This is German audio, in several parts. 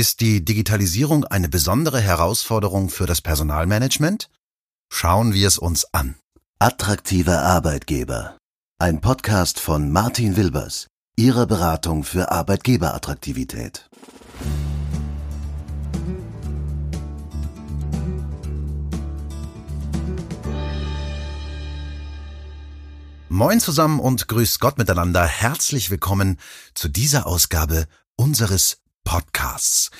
Ist die Digitalisierung eine besondere Herausforderung für das Personalmanagement? Schauen wir es uns an. Attraktiver Arbeitgeber. Ein Podcast von Martin Wilbers, Ihrer Beratung für Arbeitgeberattraktivität. Moin zusammen und grüß Gott miteinander. Herzlich willkommen zu dieser Ausgabe unseres Podcasts.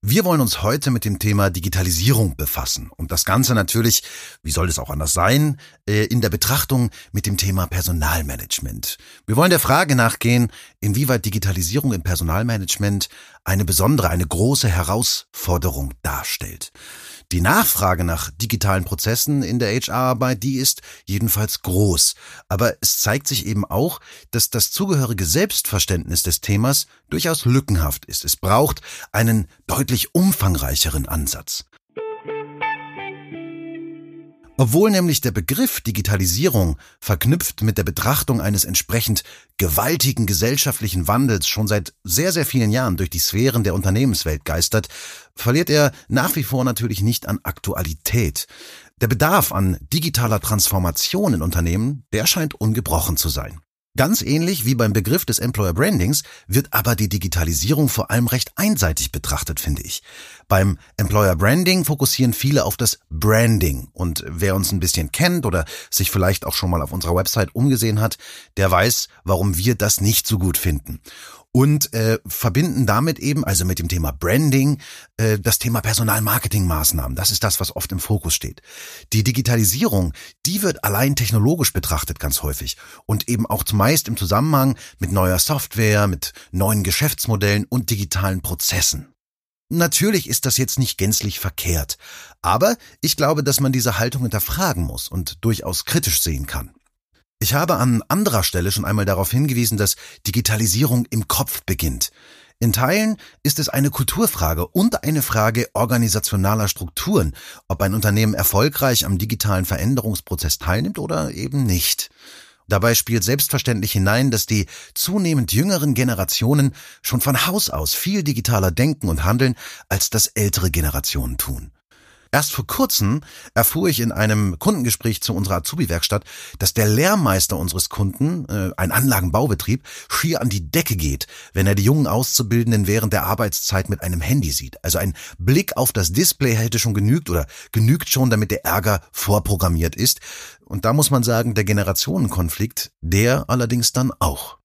Wir wollen uns heute mit dem Thema Digitalisierung befassen und das Ganze natürlich, wie soll es auch anders sein, äh, in der Betrachtung mit dem Thema Personalmanagement. Wir wollen der Frage nachgehen, inwieweit Digitalisierung im Personalmanagement eine besondere, eine große Herausforderung darstellt. Die Nachfrage nach digitalen Prozessen in der HR-Arbeit, die ist jedenfalls groß. Aber es zeigt sich eben auch, dass das zugehörige Selbstverständnis des Themas durchaus lückenhaft ist. Es braucht einen deutlich umfangreicheren Ansatz. Obwohl nämlich der Begriff Digitalisierung verknüpft mit der Betrachtung eines entsprechend gewaltigen gesellschaftlichen Wandels schon seit sehr, sehr vielen Jahren durch die Sphären der Unternehmenswelt geistert, verliert er nach wie vor natürlich nicht an Aktualität. Der Bedarf an digitaler Transformation in Unternehmen, der scheint ungebrochen zu sein. Ganz ähnlich wie beim Begriff des Employer Brandings wird aber die Digitalisierung vor allem recht einseitig betrachtet, finde ich. Beim Employer Branding fokussieren viele auf das Branding und wer uns ein bisschen kennt oder sich vielleicht auch schon mal auf unserer Website umgesehen hat, der weiß, warum wir das nicht so gut finden und äh, verbinden damit eben, also mit dem Thema Branding, äh, das Thema Personalmarketingmaßnahmen. Das ist das, was oft im Fokus steht. Die Digitalisierung, die wird allein technologisch betrachtet ganz häufig und eben auch zumeist im Zusammenhang mit neuer Software, mit neuen Geschäftsmodellen und digitalen Prozessen. Natürlich ist das jetzt nicht gänzlich verkehrt, aber ich glaube, dass man diese Haltung hinterfragen muss und durchaus kritisch sehen kann. Ich habe an anderer Stelle schon einmal darauf hingewiesen, dass Digitalisierung im Kopf beginnt. In Teilen ist es eine Kulturfrage und eine Frage organisationaler Strukturen, ob ein Unternehmen erfolgreich am digitalen Veränderungsprozess teilnimmt oder eben nicht. Dabei spielt selbstverständlich hinein, dass die zunehmend jüngeren Generationen schon von Haus aus viel digitaler denken und handeln, als das ältere Generationen tun. Erst vor kurzem erfuhr ich in einem Kundengespräch zu unserer Azubi-Werkstatt, dass der Lehrmeister unseres Kunden, äh, ein Anlagenbaubetrieb, schier an die Decke geht, wenn er die jungen Auszubildenden während der Arbeitszeit mit einem Handy sieht. Also ein Blick auf das Display hätte schon genügt oder genügt schon, damit der Ärger vorprogrammiert ist. Und da muss man sagen, der Generationenkonflikt, der allerdings dann auch.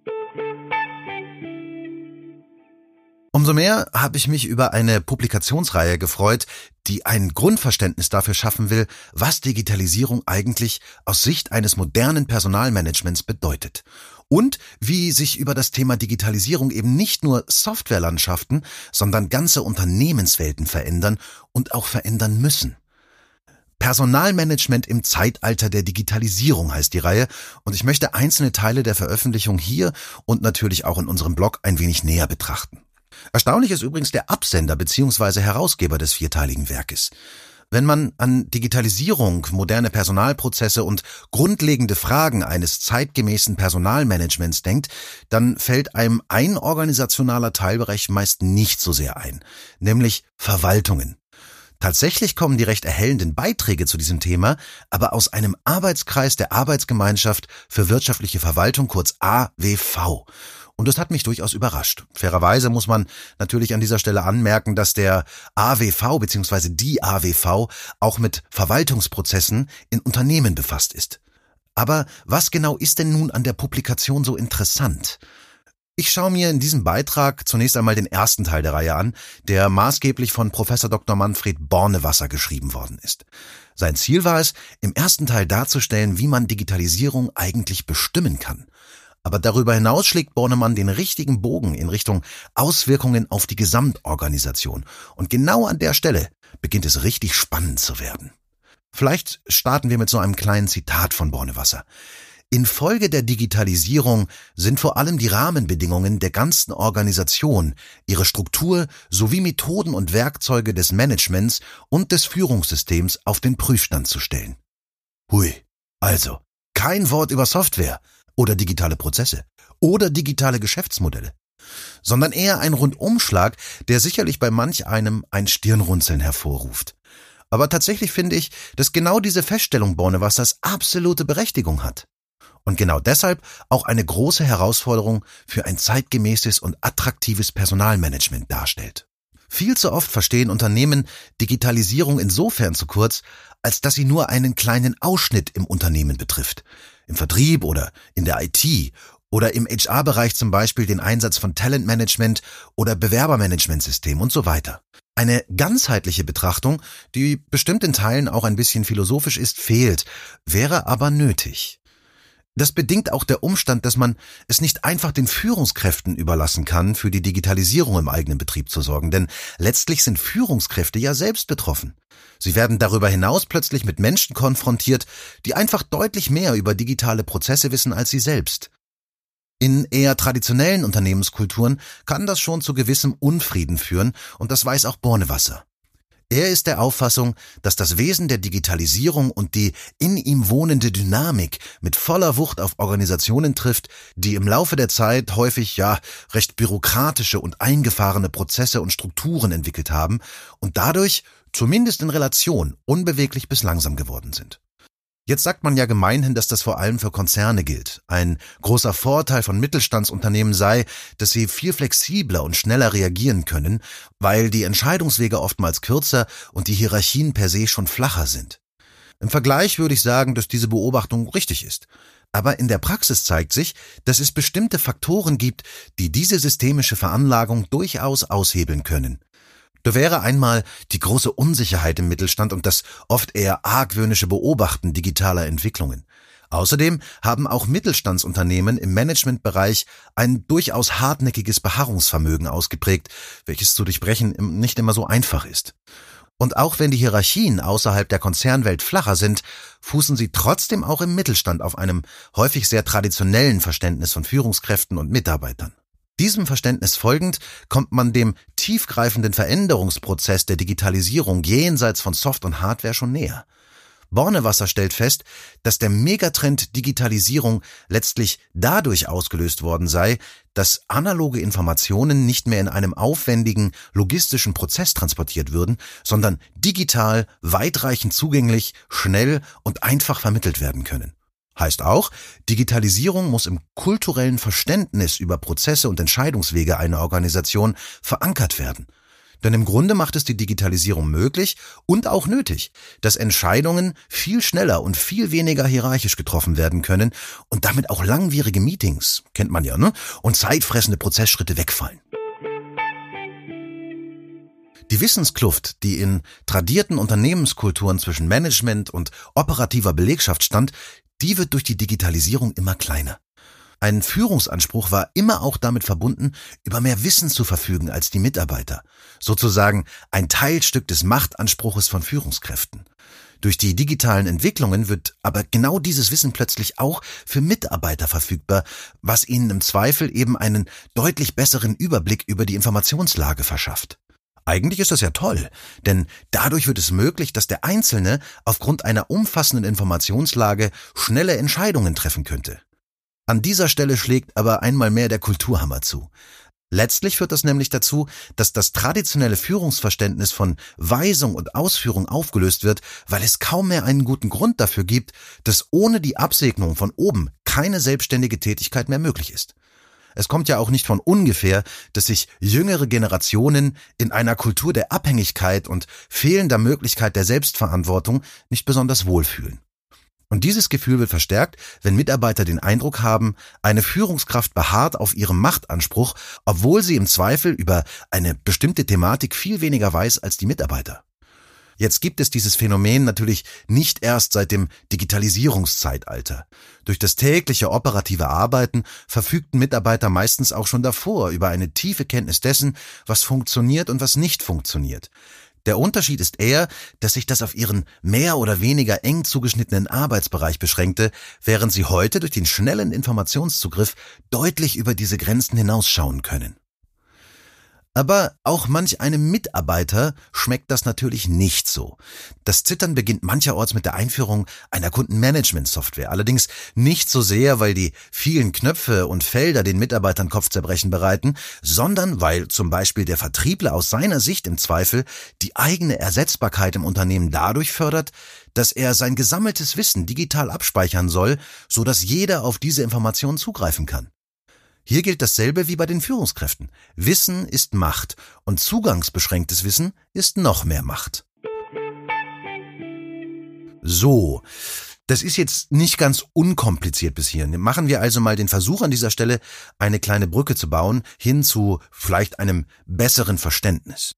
Umso mehr habe ich mich über eine Publikationsreihe gefreut, die ein Grundverständnis dafür schaffen will, was Digitalisierung eigentlich aus Sicht eines modernen Personalmanagements bedeutet. Und wie sich über das Thema Digitalisierung eben nicht nur Softwarelandschaften, sondern ganze Unternehmenswelten verändern und auch verändern müssen. Personalmanagement im Zeitalter der Digitalisierung heißt die Reihe und ich möchte einzelne Teile der Veröffentlichung hier und natürlich auch in unserem Blog ein wenig näher betrachten. Erstaunlich ist übrigens der Absender bzw. Herausgeber des vierteiligen Werkes. Wenn man an Digitalisierung, moderne Personalprozesse und grundlegende Fragen eines zeitgemäßen Personalmanagements denkt, dann fällt einem ein organisationaler Teilbereich meist nicht so sehr ein, nämlich Verwaltungen. Tatsächlich kommen die recht erhellenden Beiträge zu diesem Thema aber aus einem Arbeitskreis der Arbeitsgemeinschaft für wirtschaftliche Verwaltung, kurz AWV. Und das hat mich durchaus überrascht. Fairerweise muss man natürlich an dieser Stelle anmerken, dass der AWV bzw. die AWV auch mit Verwaltungsprozessen in Unternehmen befasst ist. Aber was genau ist denn nun an der Publikation so interessant? Ich schaue mir in diesem Beitrag zunächst einmal den ersten Teil der Reihe an, der maßgeblich von Professor Dr. Manfred Bornewasser geschrieben worden ist. Sein Ziel war es, im ersten Teil darzustellen, wie man Digitalisierung eigentlich bestimmen kann. Aber darüber hinaus schlägt Bornemann den richtigen Bogen in Richtung Auswirkungen auf die Gesamtorganisation. Und genau an der Stelle beginnt es richtig spannend zu werden. Vielleicht starten wir mit so einem kleinen Zitat von Bornewasser. Infolge der Digitalisierung sind vor allem die Rahmenbedingungen der ganzen Organisation, ihre Struktur sowie Methoden und Werkzeuge des Managements und des Führungssystems auf den Prüfstand zu stellen. Hui, also, kein Wort über Software, oder digitale Prozesse oder digitale Geschäftsmodelle. sondern eher ein Rundumschlag, der sicherlich bei manch einem ein Stirnrunzeln hervorruft. Aber tatsächlich finde ich, dass genau diese Feststellung Bornewassers absolute Berechtigung hat. Und genau deshalb auch eine große Herausforderung für ein zeitgemäßes und attraktives Personalmanagement darstellt. Viel zu oft verstehen Unternehmen Digitalisierung insofern zu kurz, als dass sie nur einen kleinen Ausschnitt im Unternehmen betrifft. Im Vertrieb oder in der IT oder im HR-Bereich zum Beispiel den Einsatz von Talentmanagement oder Bewerbermanagementsystem und so weiter. Eine ganzheitliche Betrachtung, die bestimmt in Teilen auch ein bisschen philosophisch ist, fehlt, wäre aber nötig. Das bedingt auch der Umstand, dass man es nicht einfach den Führungskräften überlassen kann, für die Digitalisierung im eigenen Betrieb zu sorgen, denn letztlich sind Führungskräfte ja selbst betroffen. Sie werden darüber hinaus plötzlich mit Menschen konfrontiert, die einfach deutlich mehr über digitale Prozesse wissen als sie selbst. In eher traditionellen Unternehmenskulturen kann das schon zu gewissem Unfrieden führen, und das weiß auch Bornewasser. Er ist der Auffassung, dass das Wesen der Digitalisierung und die in ihm wohnende Dynamik mit voller Wucht auf Organisationen trifft, die im Laufe der Zeit häufig ja recht bürokratische und eingefahrene Prozesse und Strukturen entwickelt haben und dadurch, zumindest in Relation, unbeweglich bis langsam geworden sind. Jetzt sagt man ja gemeinhin, dass das vor allem für Konzerne gilt. Ein großer Vorteil von Mittelstandsunternehmen sei, dass sie viel flexibler und schneller reagieren können, weil die Entscheidungswege oftmals kürzer und die Hierarchien per se schon flacher sind. Im Vergleich würde ich sagen, dass diese Beobachtung richtig ist. Aber in der Praxis zeigt sich, dass es bestimmte Faktoren gibt, die diese systemische Veranlagung durchaus aushebeln können. Da wäre einmal die große Unsicherheit im Mittelstand und das oft eher argwöhnische Beobachten digitaler Entwicklungen. Außerdem haben auch Mittelstandsunternehmen im Managementbereich ein durchaus hartnäckiges Beharrungsvermögen ausgeprägt, welches zu durchbrechen nicht immer so einfach ist. Und auch wenn die Hierarchien außerhalb der Konzernwelt flacher sind, fußen sie trotzdem auch im Mittelstand auf einem häufig sehr traditionellen Verständnis von Führungskräften und Mitarbeitern. Diesem Verständnis folgend kommt man dem tiefgreifenden Veränderungsprozess der Digitalisierung jenseits von Soft- und Hardware schon näher. Bornewasser stellt fest, dass der Megatrend Digitalisierung letztlich dadurch ausgelöst worden sei, dass analoge Informationen nicht mehr in einem aufwendigen logistischen Prozess transportiert würden, sondern digital, weitreichend zugänglich, schnell und einfach vermittelt werden können. Heißt auch, Digitalisierung muss im kulturellen Verständnis über Prozesse und Entscheidungswege einer Organisation verankert werden. Denn im Grunde macht es die Digitalisierung möglich und auch nötig, dass Entscheidungen viel schneller und viel weniger hierarchisch getroffen werden können und damit auch langwierige Meetings, kennt man ja, ne? Und zeitfressende Prozessschritte wegfallen. Die Wissenskluft, die in tradierten Unternehmenskulturen zwischen Management und operativer Belegschaft stand, die wird durch die Digitalisierung immer kleiner. Ein Führungsanspruch war immer auch damit verbunden, über mehr Wissen zu verfügen als die Mitarbeiter, sozusagen ein Teilstück des Machtanspruches von Führungskräften. Durch die digitalen Entwicklungen wird aber genau dieses Wissen plötzlich auch für Mitarbeiter verfügbar, was ihnen im Zweifel eben einen deutlich besseren Überblick über die Informationslage verschafft. Eigentlich ist das ja toll, denn dadurch wird es möglich, dass der Einzelne aufgrund einer umfassenden Informationslage schnelle Entscheidungen treffen könnte. An dieser Stelle schlägt aber einmal mehr der Kulturhammer zu. Letztlich führt das nämlich dazu, dass das traditionelle Führungsverständnis von Weisung und Ausführung aufgelöst wird, weil es kaum mehr einen guten Grund dafür gibt, dass ohne die Absegnung von oben keine selbstständige Tätigkeit mehr möglich ist. Es kommt ja auch nicht von ungefähr, dass sich jüngere Generationen in einer Kultur der Abhängigkeit und fehlender Möglichkeit der Selbstverantwortung nicht besonders wohlfühlen. Und dieses Gefühl wird verstärkt, wenn Mitarbeiter den Eindruck haben, eine Führungskraft beharrt auf ihrem Machtanspruch, obwohl sie im Zweifel über eine bestimmte Thematik viel weniger weiß als die Mitarbeiter. Jetzt gibt es dieses Phänomen natürlich nicht erst seit dem Digitalisierungszeitalter. Durch das tägliche operative Arbeiten verfügten Mitarbeiter meistens auch schon davor über eine tiefe Kenntnis dessen, was funktioniert und was nicht funktioniert. Der Unterschied ist eher, dass sich das auf ihren mehr oder weniger eng zugeschnittenen Arbeitsbereich beschränkte, während sie heute durch den schnellen Informationszugriff deutlich über diese Grenzen hinausschauen können. Aber auch manch einem Mitarbeiter schmeckt das natürlich nicht so. Das Zittern beginnt mancherorts mit der Einführung einer Kundenmanagement-Software. Allerdings nicht so sehr, weil die vielen Knöpfe und Felder den Mitarbeitern Kopfzerbrechen bereiten, sondern weil zum Beispiel der Vertriebler aus seiner Sicht im Zweifel die eigene Ersetzbarkeit im Unternehmen dadurch fördert, dass er sein gesammeltes Wissen digital abspeichern soll, so dass jeder auf diese Informationen zugreifen kann. Hier gilt dasselbe wie bei den Führungskräften. Wissen ist Macht und zugangsbeschränktes Wissen ist noch mehr Macht. So, das ist jetzt nicht ganz unkompliziert bis hierhin. Machen wir also mal den Versuch an dieser Stelle, eine kleine Brücke zu bauen, hin zu vielleicht einem besseren Verständnis.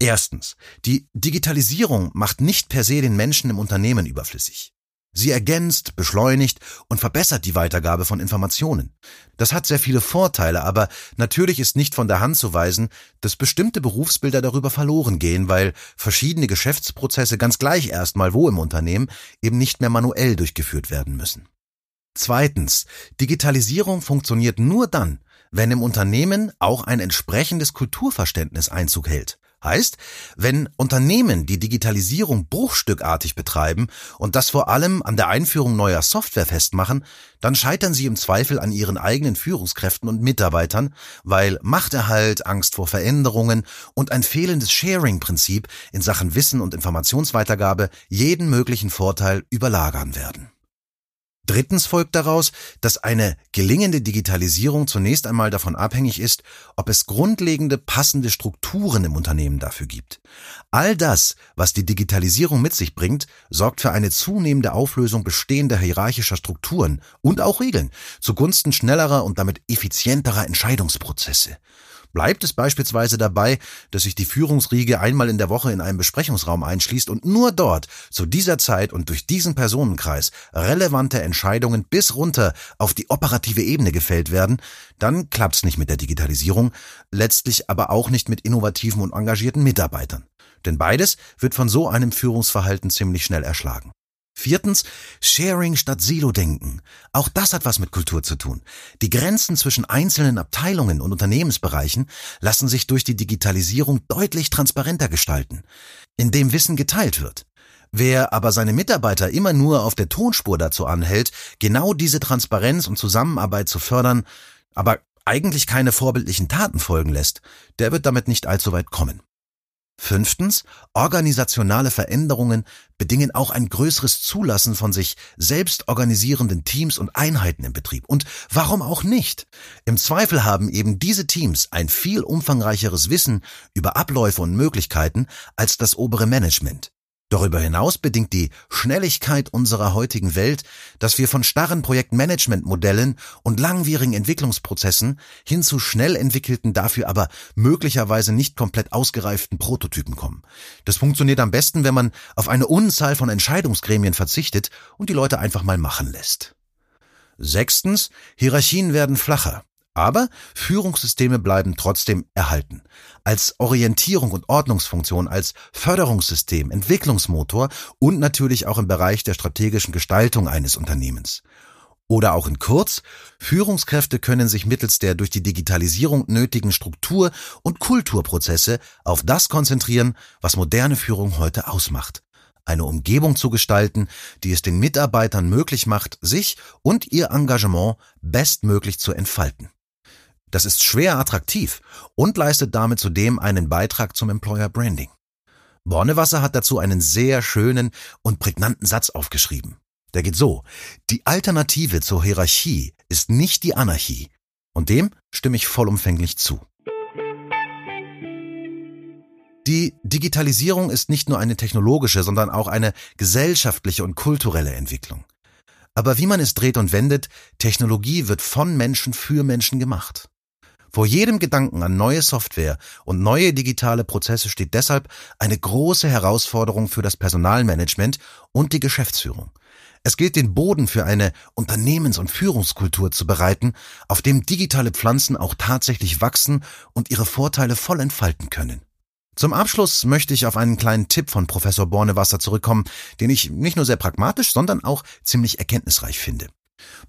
Erstens, die Digitalisierung macht nicht per se den Menschen im Unternehmen überflüssig. Sie ergänzt, beschleunigt und verbessert die Weitergabe von Informationen. Das hat sehr viele Vorteile, aber natürlich ist nicht von der Hand zu weisen, dass bestimmte Berufsbilder darüber verloren gehen, weil verschiedene Geschäftsprozesse ganz gleich erstmal wo im Unternehmen eben nicht mehr manuell durchgeführt werden müssen. Zweitens, Digitalisierung funktioniert nur dann, wenn im Unternehmen auch ein entsprechendes Kulturverständnis Einzug hält. Heißt, wenn Unternehmen die Digitalisierung bruchstückartig betreiben und das vor allem an der Einführung neuer Software festmachen, dann scheitern sie im Zweifel an ihren eigenen Führungskräften und Mitarbeitern, weil Machterhalt, Angst vor Veränderungen und ein fehlendes Sharing-Prinzip in Sachen Wissen und Informationsweitergabe jeden möglichen Vorteil überlagern werden. Drittens folgt daraus, dass eine gelingende Digitalisierung zunächst einmal davon abhängig ist, ob es grundlegende passende Strukturen im Unternehmen dafür gibt. All das, was die Digitalisierung mit sich bringt, sorgt für eine zunehmende Auflösung bestehender hierarchischer Strukturen und auch Regeln zugunsten schnellerer und damit effizienterer Entscheidungsprozesse. Bleibt es beispielsweise dabei, dass sich die Führungsriege einmal in der Woche in einem Besprechungsraum einschließt und nur dort, zu dieser Zeit und durch diesen Personenkreis, relevante Entscheidungen bis runter auf die operative Ebene gefällt werden, dann klappt's nicht mit der Digitalisierung, letztlich aber auch nicht mit innovativen und engagierten Mitarbeitern. Denn beides wird von so einem Führungsverhalten ziemlich schnell erschlagen. Viertens, Sharing statt Silo-Denken. Auch das hat was mit Kultur zu tun. Die Grenzen zwischen einzelnen Abteilungen und Unternehmensbereichen lassen sich durch die Digitalisierung deutlich transparenter gestalten, indem Wissen geteilt wird. Wer aber seine Mitarbeiter immer nur auf der Tonspur dazu anhält, genau diese Transparenz und Zusammenarbeit zu fördern, aber eigentlich keine vorbildlichen Taten folgen lässt, der wird damit nicht allzu weit kommen. Fünftens, organisationale Veränderungen bedingen auch ein größeres Zulassen von sich selbst organisierenden Teams und Einheiten im Betrieb. Und warum auch nicht? Im Zweifel haben eben diese Teams ein viel umfangreicheres Wissen über Abläufe und Möglichkeiten als das obere Management. Darüber hinaus bedingt die Schnelligkeit unserer heutigen Welt, dass wir von starren Projektmanagementmodellen und langwierigen Entwicklungsprozessen hin zu schnell entwickelten, dafür aber möglicherweise nicht komplett ausgereiften Prototypen kommen. Das funktioniert am besten, wenn man auf eine Unzahl von Entscheidungsgremien verzichtet und die Leute einfach mal machen lässt. Sechstens, Hierarchien werden flacher. Aber Führungssysteme bleiben trotzdem erhalten. Als Orientierung und Ordnungsfunktion, als Förderungssystem, Entwicklungsmotor und natürlich auch im Bereich der strategischen Gestaltung eines Unternehmens. Oder auch in kurz, Führungskräfte können sich mittels der durch die Digitalisierung nötigen Struktur- und Kulturprozesse auf das konzentrieren, was moderne Führung heute ausmacht. Eine Umgebung zu gestalten, die es den Mitarbeitern möglich macht, sich und ihr Engagement bestmöglich zu entfalten. Das ist schwer attraktiv und leistet damit zudem einen Beitrag zum Employer Branding. Bornewasser hat dazu einen sehr schönen und prägnanten Satz aufgeschrieben. Der geht so. Die Alternative zur Hierarchie ist nicht die Anarchie. Und dem stimme ich vollumfänglich zu. Die Digitalisierung ist nicht nur eine technologische, sondern auch eine gesellschaftliche und kulturelle Entwicklung. Aber wie man es dreht und wendet, Technologie wird von Menschen für Menschen gemacht. Vor jedem Gedanken an neue Software und neue digitale Prozesse steht deshalb eine große Herausforderung für das Personalmanagement und die Geschäftsführung. Es gilt den Boden für eine Unternehmens- und Führungskultur zu bereiten, auf dem digitale Pflanzen auch tatsächlich wachsen und ihre Vorteile voll entfalten können. Zum Abschluss möchte ich auf einen kleinen Tipp von Professor Bornewasser zurückkommen, den ich nicht nur sehr pragmatisch, sondern auch ziemlich erkenntnisreich finde.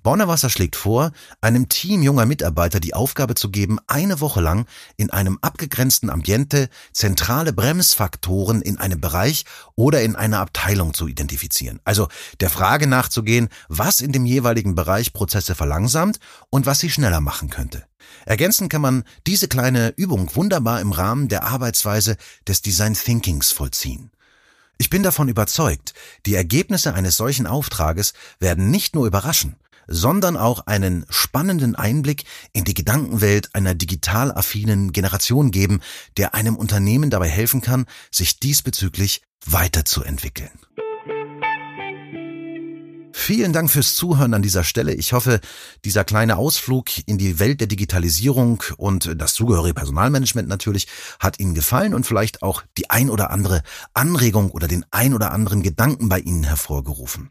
Bornerwasser schlägt vor, einem Team junger Mitarbeiter die Aufgabe zu geben, eine Woche lang in einem abgegrenzten Ambiente zentrale Bremsfaktoren in einem Bereich oder in einer Abteilung zu identifizieren. Also der Frage nachzugehen, was in dem jeweiligen Bereich Prozesse verlangsamt und was sie schneller machen könnte. Ergänzen kann man diese kleine Übung wunderbar im Rahmen der Arbeitsweise des Design Thinkings vollziehen. Ich bin davon überzeugt, die Ergebnisse eines solchen Auftrages werden nicht nur überraschen, sondern auch einen spannenden Einblick in die Gedankenwelt einer digital affinen Generation geben, der einem Unternehmen dabei helfen kann, sich diesbezüglich weiterzuentwickeln. Vielen Dank fürs Zuhören an dieser Stelle. Ich hoffe, dieser kleine Ausflug in die Welt der Digitalisierung und das zugehörige Personalmanagement natürlich hat Ihnen gefallen und vielleicht auch die ein oder andere Anregung oder den ein oder anderen Gedanken bei Ihnen hervorgerufen.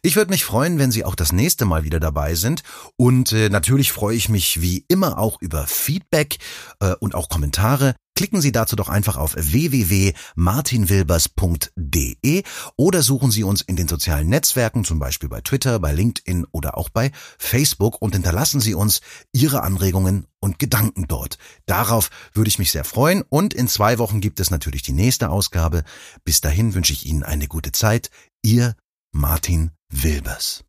Ich würde mich freuen, wenn Sie auch das nächste Mal wieder dabei sind und äh, natürlich freue ich mich wie immer auch über Feedback äh, und auch Kommentare. Klicken Sie dazu doch einfach auf www.martinwilbers.de oder suchen Sie uns in den sozialen Netzwerken, zum Beispiel bei Twitter, bei LinkedIn oder auch bei Facebook und hinterlassen Sie uns Ihre Anregungen und Gedanken dort. Darauf würde ich mich sehr freuen und in zwei Wochen gibt es natürlich die nächste Ausgabe. Bis dahin wünsche ich Ihnen eine gute Zeit. Ihr Martin Wilbers.